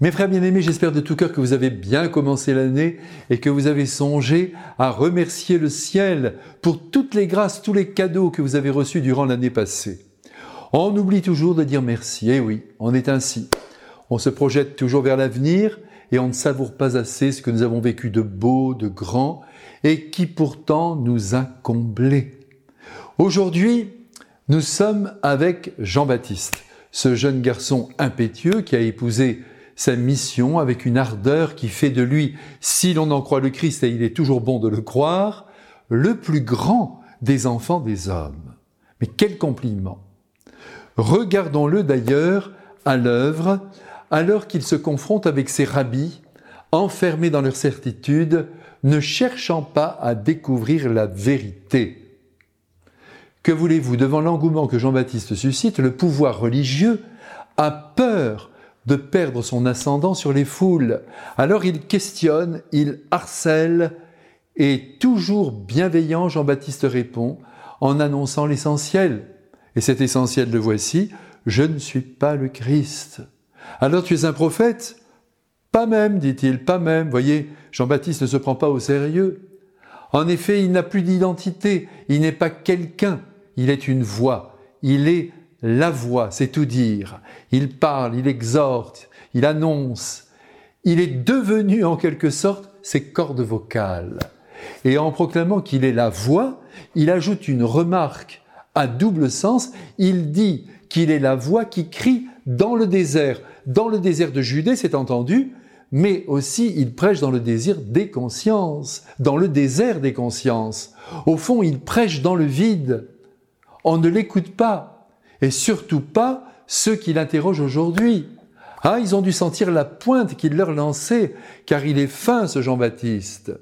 Mes frères bien-aimés, j'espère de tout cœur que vous avez bien commencé l'année et que vous avez songé à remercier le ciel pour toutes les grâces, tous les cadeaux que vous avez reçus durant l'année passée. On oublie toujours de dire merci. Eh oui, on est ainsi. On se projette toujours vers l'avenir et on ne savoure pas assez ce que nous avons vécu de beau, de grand et qui pourtant nous a comblés. Aujourd'hui, nous sommes avec Jean-Baptiste, ce jeune garçon impétueux qui a épousé sa mission avec une ardeur qui fait de lui, si l'on en croit le Christ, et il est toujours bon de le croire, le plus grand des enfants des hommes. Mais quel compliment Regardons-le d'ailleurs à l'œuvre, alors qu'il se confronte avec ses rabbis, enfermés dans leur certitude, ne cherchant pas à découvrir la vérité. Que voulez-vous, devant l'engouement que Jean-Baptiste suscite, le pouvoir religieux a peur de perdre son ascendant sur les foules. Alors il questionne, il harcèle, et toujours bienveillant, Jean-Baptiste répond en annonçant l'essentiel. Et cet essentiel, le voici, je ne suis pas le Christ. Alors tu es un prophète? Pas même, dit-il, pas même. Voyez, Jean-Baptiste ne se prend pas au sérieux. En effet, il n'a plus d'identité, il n'est pas quelqu'un, il est une voix, il est la voix, c'est tout dire. Il parle, il exhorte, il annonce. Il est devenu en quelque sorte ses cordes vocales. Et en proclamant qu'il est la voix, il ajoute une remarque à double sens. Il dit qu'il est la voix qui crie dans le désert. Dans le désert de Judée, c'est entendu, mais aussi il prêche dans le désir des consciences, dans le désert des consciences. Au fond, il prêche dans le vide. On ne l'écoute pas, et surtout pas ceux qui l'interrogent aujourd'hui. Ah, ils ont dû sentir la pointe qu'il leur lançait, car il est fin ce Jean-Baptiste.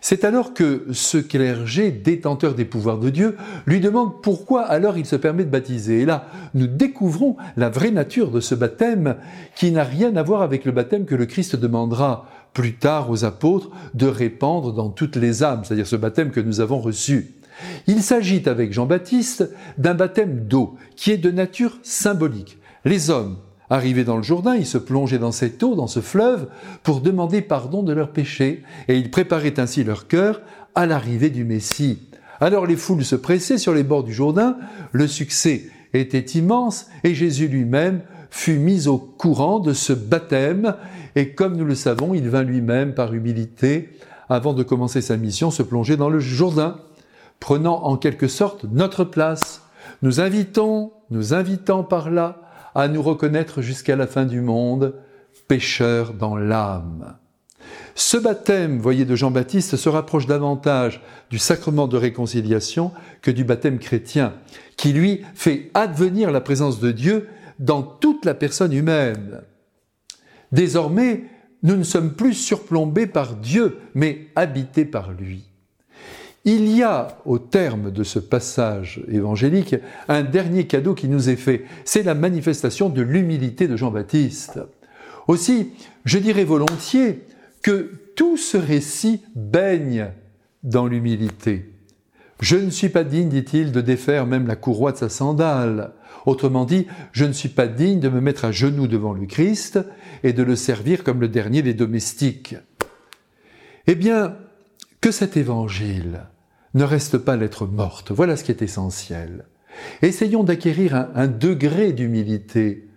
C'est alors que ce clergé, détenteur des pouvoirs de Dieu, lui demande pourquoi alors il se permet de baptiser. Et là, nous découvrons la vraie nature de ce baptême qui n'a rien à voir avec le baptême que le Christ demandera plus tard aux apôtres de répandre dans toutes les âmes, c'est-à-dire ce baptême que nous avons reçu. Il s'agit avec Jean-Baptiste d'un baptême d'eau qui est de nature symbolique. Les hommes, arrivés dans le Jourdain, ils se plongeaient dans cette eau, dans ce fleuve, pour demander pardon de leurs péchés, et ils préparaient ainsi leur cœur à l'arrivée du Messie. Alors les foules se pressaient sur les bords du Jourdain, le succès était immense, et Jésus lui-même fut mis au courant de ce baptême, et comme nous le savons, il vint lui-même par humilité, avant de commencer sa mission, se plonger dans le Jourdain prenant en quelque sorte notre place. Nous invitons, nous invitons par là à nous reconnaître jusqu'à la fin du monde, pécheurs dans l'âme. Ce baptême, voyez, de Jean-Baptiste se rapproche davantage du sacrement de réconciliation que du baptême chrétien, qui lui fait advenir la présence de Dieu dans toute la personne humaine. Désormais, nous ne sommes plus surplombés par Dieu, mais habités par lui. Il y a, au terme de ce passage évangélique, un dernier cadeau qui nous est fait. C'est la manifestation de l'humilité de Jean-Baptiste. Aussi, je dirais volontiers que tout ce récit baigne dans l'humilité. Je ne suis pas digne, dit-il, de défaire même la courroie de sa sandale. Autrement dit, je ne suis pas digne de me mettre à genoux devant le Christ et de le servir comme le dernier des domestiques. Eh bien, que cet évangile ne reste pas lettre morte. Voilà ce qui est essentiel. Essayons d'acquérir un, degré d'humilité.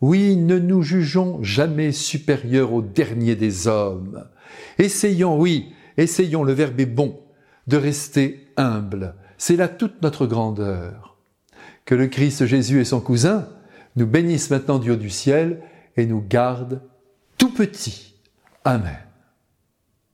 Oui, ne nous jugeons jamais supérieurs au dernier des hommes. Essayons, oui, essayons, le verbe est bon, de rester humble. C'est là toute notre grandeur. Que le Christ Jésus et son cousin nous bénissent maintenant du haut du ciel et nous gardent tout petits. Amen.